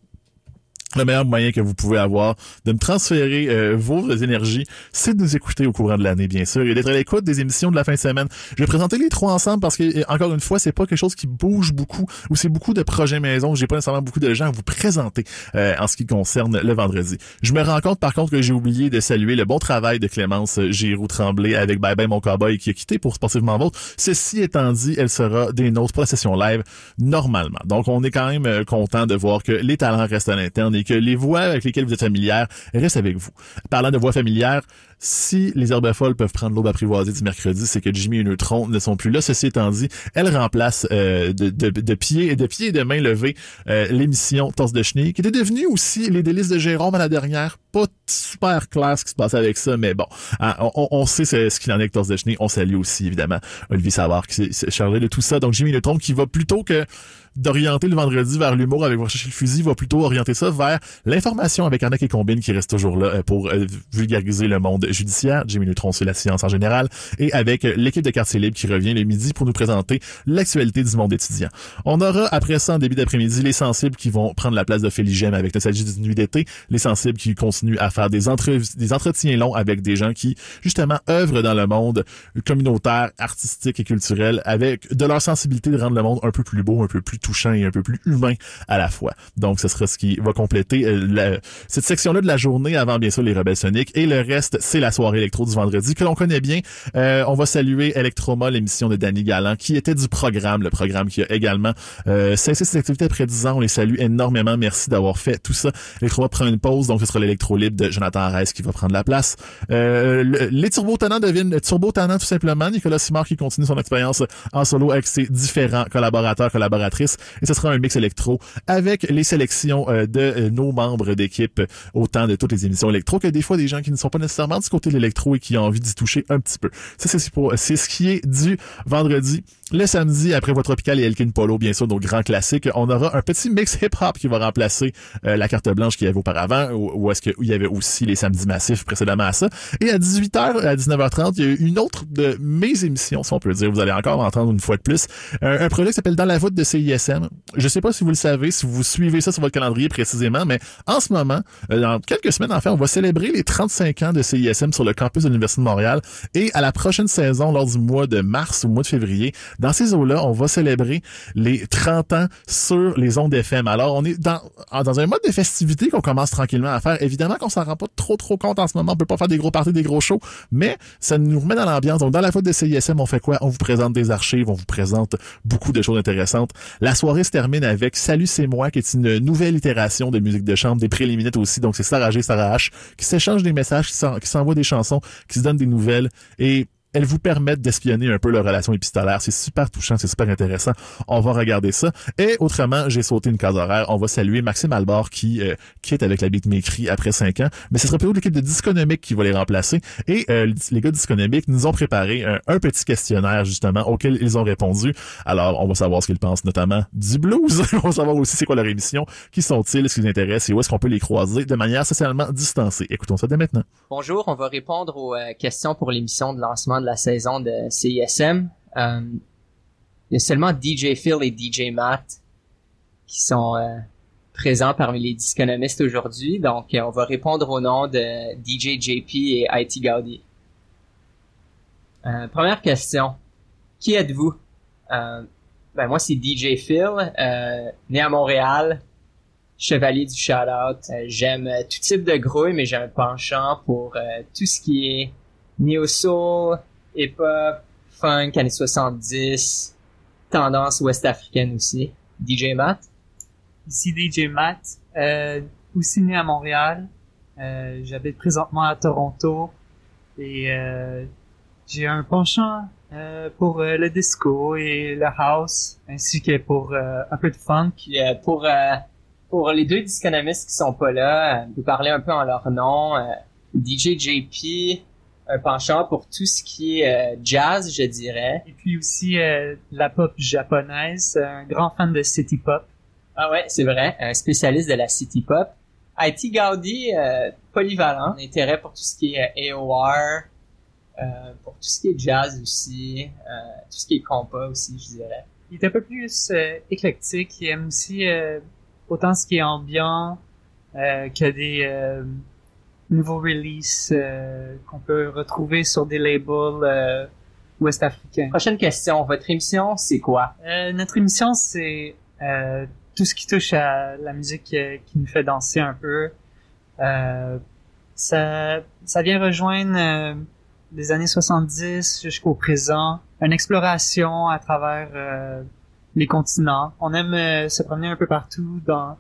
le meilleur moyen que vous pouvez avoir de me transférer euh, vos énergies, c'est de nous écouter au courant de l'année, bien sûr, et d'être à l'écoute des émissions de la fin de semaine. Je vais présenter les trois ensemble parce que, euh, encore une fois, c'est pas quelque chose qui bouge beaucoup ou c'est beaucoup de projets maison. J'ai pas nécessairement beaucoup de gens à vous présenter euh, en ce qui concerne le vendredi. Je me rends compte, par contre, que j'ai oublié de saluer le bon travail de Clémence Giroux-Tremblay avec Bye Bye Mon Cowboy qui a quitté pour Sportivement Vôtre. Ceci étant dit, elle sera des nôtres pour la session live normalement. Donc, on est quand même content de voir que les talents restent à l'interne et que les voix avec lesquelles vous êtes familière restent avec vous. Parlant de voix familières, si les herbes folles peuvent prendre l'aube apprivoisée du mercredi, c'est que Jimmy et Neutron ne sont plus là. Ceci étant dit, elle remplace euh, de, de, de pied de pied et de main levée euh, l'émission Torse de Chenille, qui était devenue aussi les délices de Jérôme à la dernière. Pas super clair ce qui se passe avec ça, mais bon, hein, on, on, sait ce, ce qu'il en est avec Torse de Chenille. On salue aussi, évidemment, Olivier Savard qui s'est chargé de tout ça. Donc Jimmy Neutron qui va plutôt que d'orienter le vendredi vers l'humour avec chercher le fusil, va plutôt orienter ça vers l'information avec Arnaque et Combine qui reste toujours là euh, pour euh, vulgariser le monde judiciaire. Jimmy Neutron, c'est la science en général. Et avec euh, l'équipe de Quartier Libre qui revient le midi pour nous présenter l'actualité du monde étudiant. On aura après ça, en début d'après-midi, les sensibles qui vont prendre la place de Féligène avec Nostalgie d'une nuit d'été. Les sensibles qui continuent à faire des, des entretiens longs avec des gens qui, justement, œuvrent dans le monde communautaire, artistique et culturel avec de leur sensibilité de rendre le monde un peu plus beau, un peu plus touchant et un peu plus humain à la fois. Donc, ce sera ce qui va compléter euh, cette section-là de la journée avant, bien sûr, les Rebelles Soniques. Et le reste, c'est la soirée électro du vendredi que l'on connaît bien. Euh, on va saluer Electroma, l'émission de Danny Galland, qui était du programme, le programme qui a également euh, cessé ses activités après 10 ans. On les salue énormément. Merci d'avoir fait tout ça. Electroma prend une pause, donc ce sera l'électro libre de Jonathan Arès qui va prendre la place. Le, les turbo-tannants deviennent turbo-tannants tout simplement. Nicolas Simard qui continue son expérience en solo avec ses différents collaborateurs, collaboratrices. Et ce sera un mix électro avec les sélections euh, de euh, nos membres d'équipe autant de toutes les émissions électro que des fois des gens qui ne sont pas nécessairement du côté de l'électro et qui ont envie d'y toucher un petit peu. Ça, c'est c'est ce qui est du vendredi. Le samedi, après votre Tropical et Elkin Polo, bien sûr, nos grands classiques, on aura un petit mix hip-hop qui va remplacer euh, la carte blanche qu'il y avait auparavant, ou, est-ce qu'il y avait aussi les samedis massifs précédemment à ça. Et à 18h, à 19h30, il y a eu une autre de mes émissions, si on peut dire. Vous allez encore entendre une fois de plus. Un, un projet qui s'appelle Dans la voûte de CISM. Je sais pas si vous le savez, si vous suivez ça sur votre calendrier précisément, mais en ce moment, euh, dans quelques semaines, en fait, on va célébrer les 35 ans de CISM sur le campus de l'Université de Montréal. Et à la prochaine saison, lors du mois de mars ou mois de février, dans ces eaux-là, on va célébrer les 30 ans sur les ondes FM. Alors, on est dans, un mode de festivité qu'on commence tranquillement à faire. Évidemment qu'on s'en rend pas trop trop compte en ce moment. On peut pas faire des gros parties, des gros shows, mais ça nous remet dans l'ambiance. Donc, dans la faute de CISM, on fait quoi? On vous présente des archives, on vous présente beaucoup de choses intéressantes. La soirée se termine avec Salut, c'est moi, qui est une nouvelle itération de musique de chambre, des préliminaires aussi. Donc, c'est Sarah G, Sarah H, qui s'échangent des messages, qui s'envoient des chansons, qui se donnent des nouvelles. Et elles vous permettent d'espionner un peu leur relation épistolaire. C'est super touchant, c'est super intéressant. On va regarder ça. Et autrement, j'ai sauté une case horaire. On va saluer Maxime Albor qui euh, quitte avec la beatmakerie après cinq ans. Mais ce sera plutôt l'équipe de Disconomique qui va les remplacer. Et euh, les gars de Disconomique nous ont préparé un, petit questionnaire justement auquel ils ont répondu. Alors, on va savoir ce qu'ils pensent notamment du blues. *laughs* on va savoir aussi c'est quoi leur émission, qui sont-ils, ce qui les et où est-ce qu'on peut les croiser de manière socialement distancée. Écoutons ça dès maintenant. Bonjour, on va répondre aux euh, questions pour l'émission de lancement de la saison de CISM. Euh, il y a seulement DJ Phil et DJ Matt qui sont euh, présents parmi les disconomistes aujourd'hui. Donc, euh, on va répondre au nom de DJ JP et IT Gaudi. Première question. Qui êtes-vous? ben, moi, c'est DJ Phil, né à Montréal, chevalier du shout-out. j'aime tout type de grouille, mais j'ai un penchant pour tout ce qui est neo-soul, hip-hop, funk, années 70, tendance ouest-africaine aussi. DJ Matt? Ici DJ Matt, euh, aussi né à Montréal. Euh, J'habite présentement à Toronto et euh, j'ai un penchant euh, pour euh, le disco et le house, ainsi que pour euh, un peu de funk. Yeah, pour pour les deux disconomistes qui sont pas là, vous parler un peu en leur nom. DJ JP, un penchant pour tout ce qui est euh, jazz, je dirais. Et puis aussi euh, la pop japonaise, un grand fan de city pop. Ah ouais, c'est vrai, un spécialiste de la city pop. IT Gaudi, euh, polyvalent, intérêt pour tout ce qui est euh, AOR, euh, pour tout ce qui est jazz aussi, euh, tout ce qui est compas aussi, je dirais. Il est un peu plus euh, éclectique. Il aime aussi euh, autant ce qui est ambiant euh, que des euh, nouveaux releases euh, qu'on peut retrouver sur des labels euh, ouest-africains. Prochaine question, votre émission, c'est quoi? Euh, notre émission, c'est euh, tout ce qui touche à la musique euh, qui nous fait danser un peu. Euh, ça, ça vient rejoindre euh, des années 70 jusqu'au présent, une exploration à travers euh, les continents. On aime se promener un peu partout dans,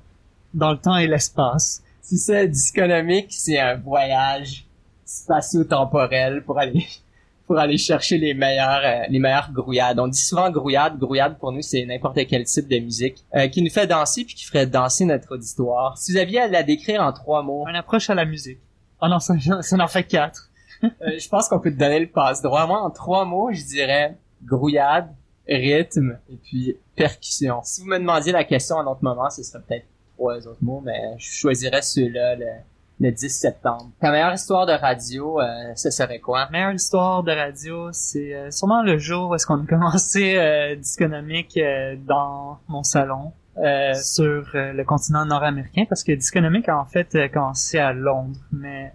dans le temps et l'espace. C'est ça, Disconomique, c'est un voyage spatio-temporel pour aller *laughs* pour aller chercher les meilleurs euh, les meilleures grouillades. On dit souvent grouillade, grouillade pour nous c'est n'importe quel type de musique euh, qui nous fait danser puis qui ferait danser notre auditoire. Si vous aviez à la décrire en trois mots, Une approche à la musique. Oh non, ça, ça en fait quatre. *laughs* euh, je pense qu'on peut te donner le passe droit. Moi en trois mots, je dirais grouillade, rythme et puis percussion. Si vous me demandiez la question à un autre moment, ce serait peut-être trois autres mots, mais je choisirais ceux-là le, le 10 septembre. Ta meilleure histoire de radio, euh, ce serait quoi? meilleure histoire de radio, c'est euh, sûrement le jour où est-ce qu'on a commencé euh, Disconomique euh, dans mon salon euh, sur le continent nord-américain parce que Disconomique a en fait commencé à Londres, mais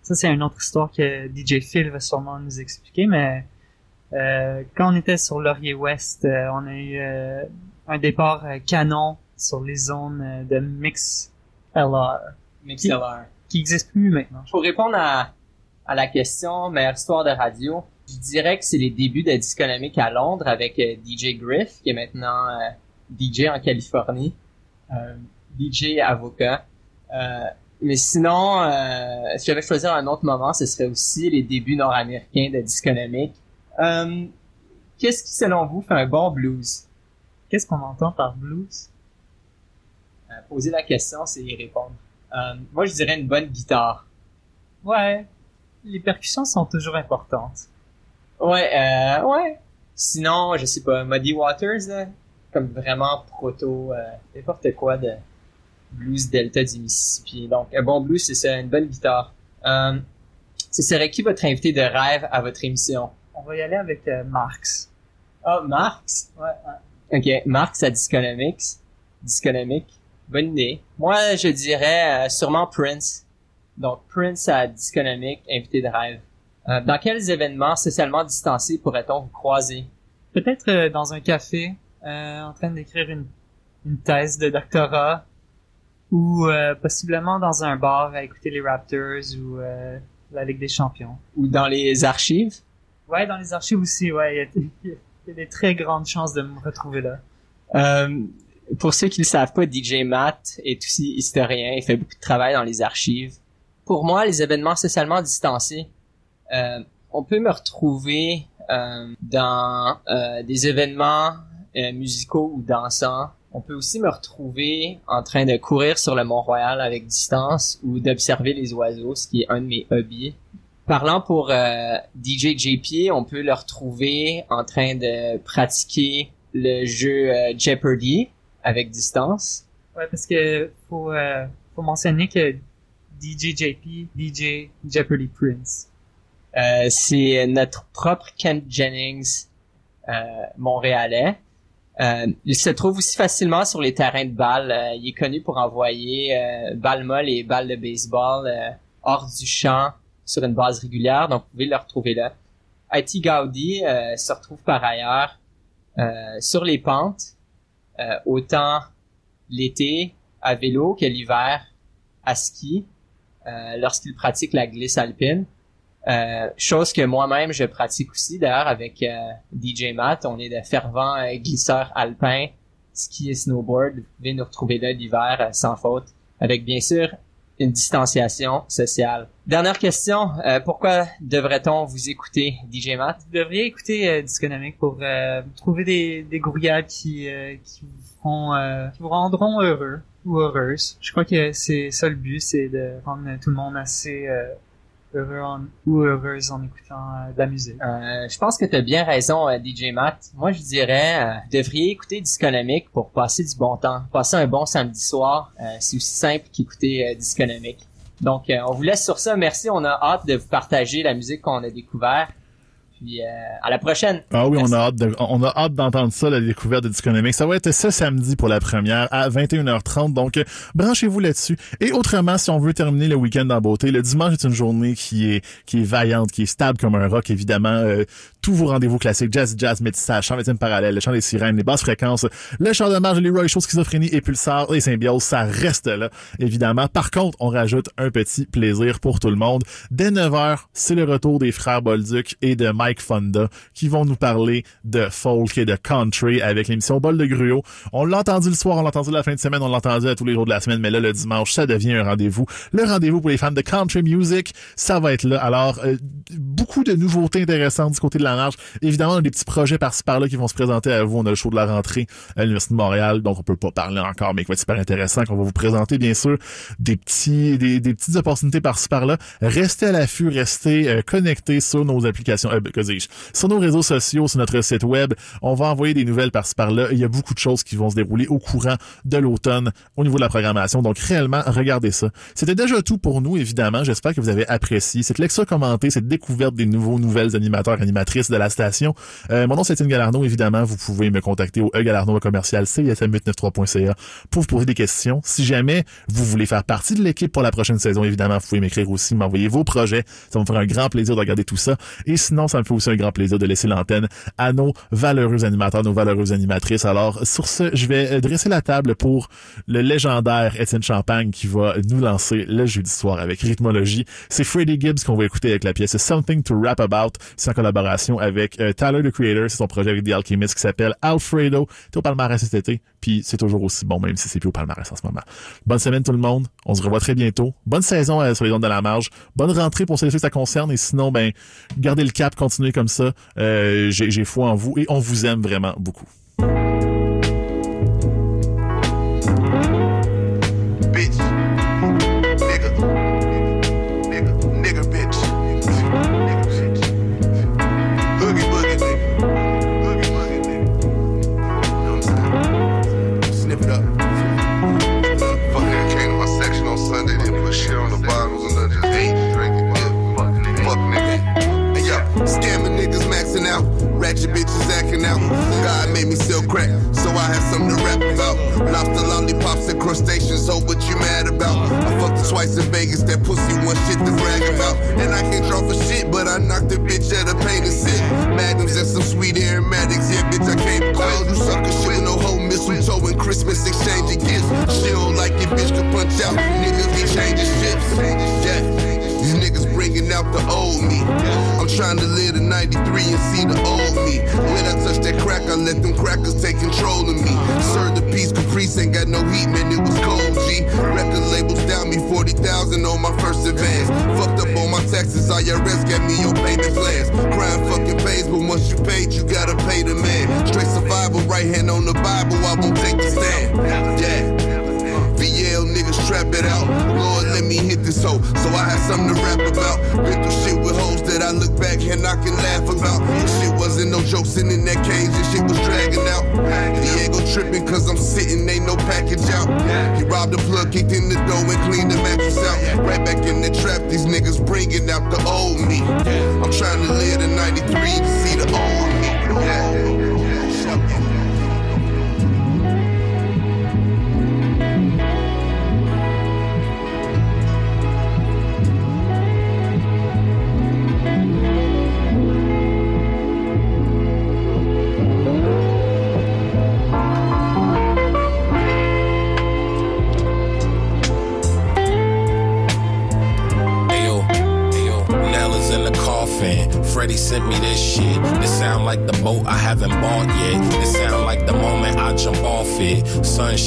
ça c'est une autre histoire que DJ Phil va sûrement nous expliquer, mais quand on était sur Laurier Ouest, on a eu un départ canon sur les zones euh, de Mix LR MixLR. qui n'existe plus maintenant. Pour répondre à, à la question meilleure histoire de radio, je dirais que c'est les débuts de Disconomique à Londres avec euh, DJ Griff, qui est maintenant euh, DJ en Californie, euh, DJ avocat. Euh, mais sinon, euh, si j'avais choisi un autre moment, ce serait aussi les débuts nord-américains de Disconomique. Euh, Qu'est-ce qui, selon vous, fait un bon blues? Qu'est-ce qu'on entend par blues? Euh, poser la question, c'est y répondre. Euh, moi, je dirais une bonne guitare. Ouais, les percussions sont toujours importantes. Ouais, euh, ouais. Sinon, je sais pas, Muddy Waters, là, comme vraiment proto, euh, n'importe quoi de blues delta du Mississippi. Donc, un bon blues, c'est ça, une bonne guitare. Ce serait qui votre invité de rêve à votre émission? On va y aller avec Marx. Ah, Marx? Ouais, ouais. Ok, Marx à Disconomics. Disconomic. Bonne idée. Moi, je dirais euh, sûrement Prince. Donc, Prince à Disconomic, invité de rêve. Euh, dans quels événements socialement distancés pourrait-on vous croiser? Peut-être euh, dans un café, en train d'écrire une, une thèse de doctorat, ou possiblement dans un bar à écouter les Raptors ou la Ligue des Champions. Ou dans les archives? Ouais, dans les archives aussi, ouais, il y a- il y, a des très grandes chances de me retrouver là. Euh, pour ceux qui ne savent pas, DJ Matt est aussi historien. Il fait beaucoup de travail dans les archives. Pour moi, les événements socialement distancés, euh, on peut me retrouver euh, dans euh, des événements euh, musicaux ou dansants. On peut aussi me retrouver en train de courir sur le Mont-Royal avec distance ou d'observer les oiseaux, ce qui est un de mes hobbies. Parlant pour euh, DJ JP, on peut le retrouver en train de pratiquer le jeu euh, Jeopardy avec distance. Ouais, parce que faut, euh, faut mentionner que DJ JP, DJ Jeopardy Prince. Euh, c'est notre propre Kent Jennings euh, montréalais. Euh, il se trouve aussi facilement sur les terrains de balle. Euh, il est connu pour envoyer euh, balles molles et balles de baseball euh, hors du champ sur une base régulière, donc vous pouvez le retrouver là. IT Gaudi euh, se retrouve par ailleurs euh, sur les pentes, euh, autant l'été à vélo que l'hiver à ski, euh, lorsqu'il pratique la glisse alpine. Euh, chose que moi-même je pratique aussi d'ailleurs avec euh, DJ Matt. On est de fervents euh, glisseurs alpins, ski et snowboard. Vous pouvez nous retrouver là l'hiver euh, sans faute, avec bien sûr une distanciation sociale. Dernière question, euh, pourquoi devrait-on vous écouter, DJ Matt? Vous devriez écouter euh, pour euh, trouver des, des euh, qui, vous rendront heureux ou heureuse. Je crois que c'est ça le but, c'est de rendre tout le monde assez heureux ou en écoutant euh, de la musique. Euh, je pense que tu as bien raison, euh, DJ Matt. Moi, je dirais, vous devriez écouter Disconomic pour passer du bon temps, passer un bon samedi soir. C'est aussi simple qu'écouter Disconomic. Donc, on vous laisse sur ça. Merci. On a hâte de vous partager la musique qu'on a découvert. Puis, euh, à la prochaine. Ah oui, on a hâte de- on a hâte d'entendre ça, la découverte de Disconomics. Ça va être ce samedi pour la première à 21h30. Donc, euh, branchez-vous là-dessus. Et autrement, si on veut terminer le week-end en beauté, le dimanche est une journée qui est, qui est vaillante, qui est stable comme un rock, évidemment. Euh, tous vos rendez-vous classiques, jazz, jazz, métissage, chant médecine parallèle, le chant des sirènes, les basses fréquences, le chant de marge, les Roy Show, schizophrénie et pulsar et symbiose, ça reste là, évidemment. Par contre, on rajoute un petit plaisir pour tout le monde. Dès 9h, c'est le retour des frères Bolduc et de Mike Fonda qui vont nous parler de folk et de country avec l'émission Bol de Gruau. On l'a entendu le soir, on l'a entendu la fin de semaine, on l'a entendu tous les jours de la semaine, mais là, le dimanche, ça devient un rendez-vous. Le rendez-vous pour les fans de country music, ça va être là. Alors, euh, beaucoup de nouveautés intéressantes du côté de la Évidemment, on a des petits projets par-ci par-là qui vont se présenter à vous. On a le show de la rentrée à l'Université de Montréal, donc on peut pas parler encore, mais qui va être super intéressant, qu'on va vous présenter, bien sûr, des petits, des, des petites opportunités par-ci par-là. Restez à l'affût, restez euh, connectés sur nos applications, euh, que dis-je, sur nos réseaux sociaux, sur notre site web. On va envoyer des nouvelles par-ci par-là. Il y a beaucoup de choses qui vont se dérouler au courant de l'automne au niveau de la programmation. Donc, réellement, regardez ça. C'était déjà tout pour nous, évidemment. J'espère que vous avez apprécié cette lecture commentée, cette découverte des nouveaux nouvelles animateurs, animatrices de la station. Euh, mon nom, c'est Étienne Galarno. Évidemment, vous pouvez me contacter au e-galarno commercial csm893.ca pour vous poser des questions. Si jamais vous voulez faire partie de l'équipe pour la prochaine saison, évidemment, vous pouvez m'écrire aussi, m'envoyer vos projets. Ça me faire un grand plaisir de regarder tout ça. Et sinon, ça me fait aussi un grand plaisir de laisser l'antenne à nos valeureux animateurs, nos valeureuses animatrices. Alors, sur ce, je vais euh, dresser la table pour le légendaire Étienne Champagne qui va nous lancer le jeudi soir avec rythmologie. C'est Freddie Gibbs qu'on va écouter avec la pièce Something to Rap About. C'est en collaboration avec euh, Tyler, the Creator. C'est son projet avec The Alchemist qui s'appelle Alfredo. C'est au palmarès cet été. Puis c'est toujours aussi bon, même si c'est plus au palmarès en ce moment. Bonne semaine tout le monde. On se revoit très bientôt. Bonne saison euh, sur les ondes de la marge. Bonne rentrée pour ceux que ça concerne. Et sinon, ben, gardez le cap, continuez comme ça. Euh, j'ai foi en vous et on vous aime vraiment beaucoup. And crustaceans, so what you mad about? I fucked her twice in Vegas, that pussy one shit to brag about. And I can't draw for shit, but I knocked the bitch at a pain and sit. Magnums and some sweet aromatics, yeah, bitch, I came close. You sucker shit no whole mistletoe and Christmas exchanging gifts. Chill like your bitch to punch out. Niggas be changing ships. Yeah. These niggas bringing out the old me. Trying to live in 93 and see the old me. When I touch that crack, I let them crackers take control of me. Serve the peace, Caprice ain't got no heat, man, it was cold, G. Record labels down me 40,000 on my first advance. Fucked up on my taxes, IRS got me on payment plans. Crime fucking pays, but once you paid, you gotta pay the man. Straight survival, right hand on the Bible, I won't take the stand. Yeah. VL niggas trap it out. Lord, let me hit this hoe. So I have something to rap about. Been through shit with hoes that I look back and I can laugh about. This shit wasn't no joke sitting in that cage. This shit was dragging out. Diego tripping cause I'm sitting, ain't no package out. He robbed the plug, kicked in the door and cleaned the mattress out. Right back in the trap, these niggas bringing out the old me. I'm trying to live the 93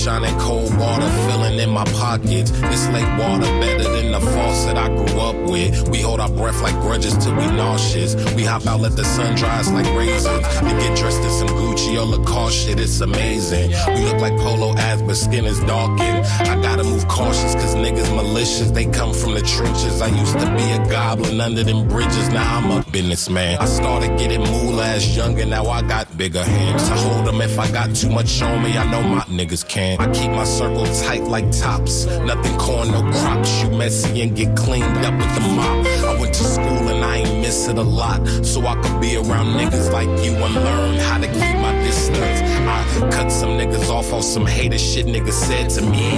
shining, cold water filling in my pockets. This lake water better than the faucet I grew up with. We hold our breath like grudges till we nauseous. We hop out, let the sun dry us like raisins. And get dressed in some Gucci or Lacoste shit, it's amazing. We look like polo ads, but skin is darkened. I gotta move cautious, cause niggas malicious. They come from the trenches. I used to be a goblin under them bridges. Now I'm a businessman. I started getting moolah as younger, now I got bigger hands. I hold them if I got too much on me. I know my niggas can. I keep my circle tight like tops. Nothing corn, no crops. You messy and get cleaned up with the mop. I went to school and I ain't miss it a lot. So I could be around niggas like you and learn how to keep my distance. I cut some niggas off on some hater shit niggas said to me.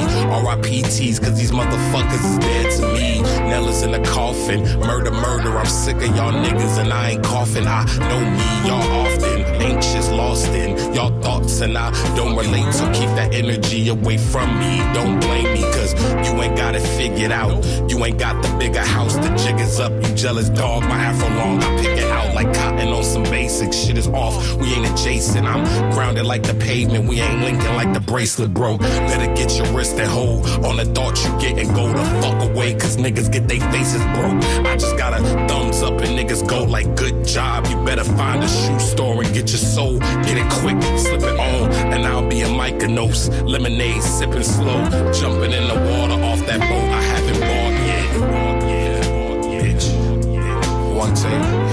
RIPTs, cause these motherfuckers is dead to me. Nella's in the coffin. Murder, murder. I'm sick of y'all niggas and I ain't coughing. I know me, y'all often. Anxious, lost in y'all thoughts and I don't relate. So keep that energy away from me. Don't blame me, cause you ain't got it figured out. You ain't got the bigger house, the jig is up. You jealous dog, my afro long, I pick it out like cotton on some basic shit is off. We ain't adjacent, I'm grounded like the pavement. We ain't linking like the bracelet, bro. Better get your wrist and hold on the thoughts you get and go the fuck away, cause niggas get they faces broke. I just got a thumbs up and niggas go like good job. You better find a shoe store and get your soul. Get it quick, slip it on, and I'll be a Mykonos. Lemonade sipping slow, jumping in the water off that boat I haven't bought yet. One take,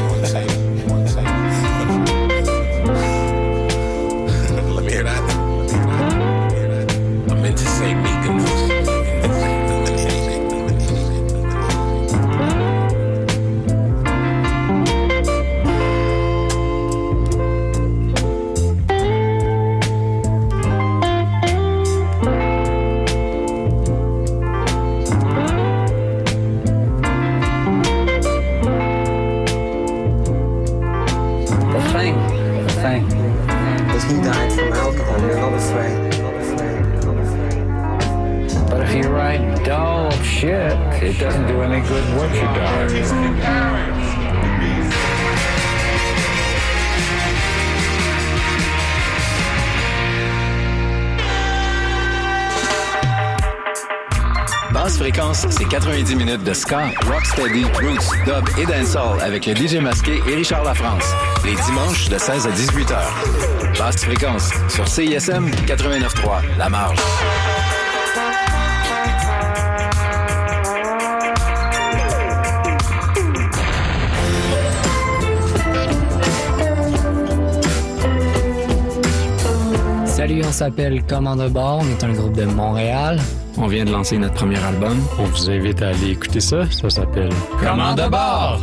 minutes de ska, rocksteady, roots, dub et dancehall avec le DJ masqué et Richard Lafrance. Les dimanches de 16 à 18 heures. Basse fréquence sur CISM 89.3, La Marge. Salut, on s'appelle Commande Bord, on est un groupe de Montréal. On vient de lancer notre premier album. On vous invite à aller écouter ça. Ça s'appelle Commande bord?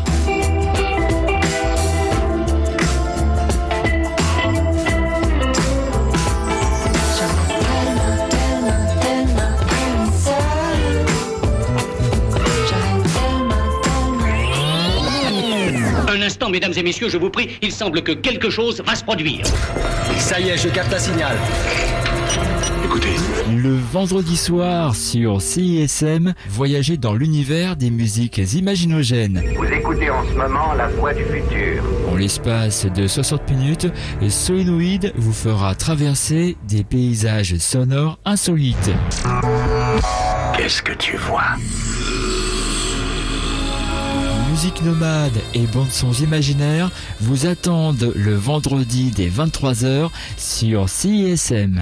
Un instant, mesdames et messieurs, je vous prie, il semble que quelque chose va se produire. Ça y est, je capte un signal. Le vendredi soir sur CISM, voyagez dans l'univers des musiques imaginogènes. Vous écoutez en ce moment la voix du futur. En l'espace de 60 minutes, Solenoid vous fera traverser des paysages sonores insolites. Qu'est-ce que tu vois? Musique nomade et bandes sons imaginaires vous attendent le vendredi dès 23h sur CISM.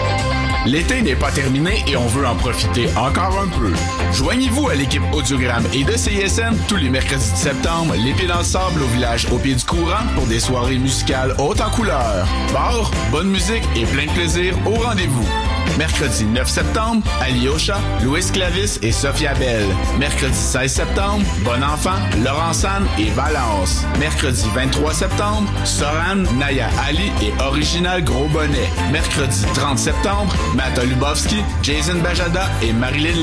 L'été n'est pas terminé et on veut en profiter encore un peu. Joignez-vous à l'équipe Audiogramme et de CISM tous les mercredis de septembre, les pieds dans le sable au village au pied du courant pour des soirées musicales hautes en couleurs. Bar, bonne musique et plein de plaisir au rendez-vous. Mercredi 9 septembre, Ali Ocha, Louis Clavis et Sophia Bell. Mercredi 16 septembre, Bon Enfant, Laurent San et Valence. Mercredi 23 septembre, Soran, Naya Ali et Original Gros Bonnet. Mercredi 30 septembre, Mata Lubowski, Jason Bajada et Marilyn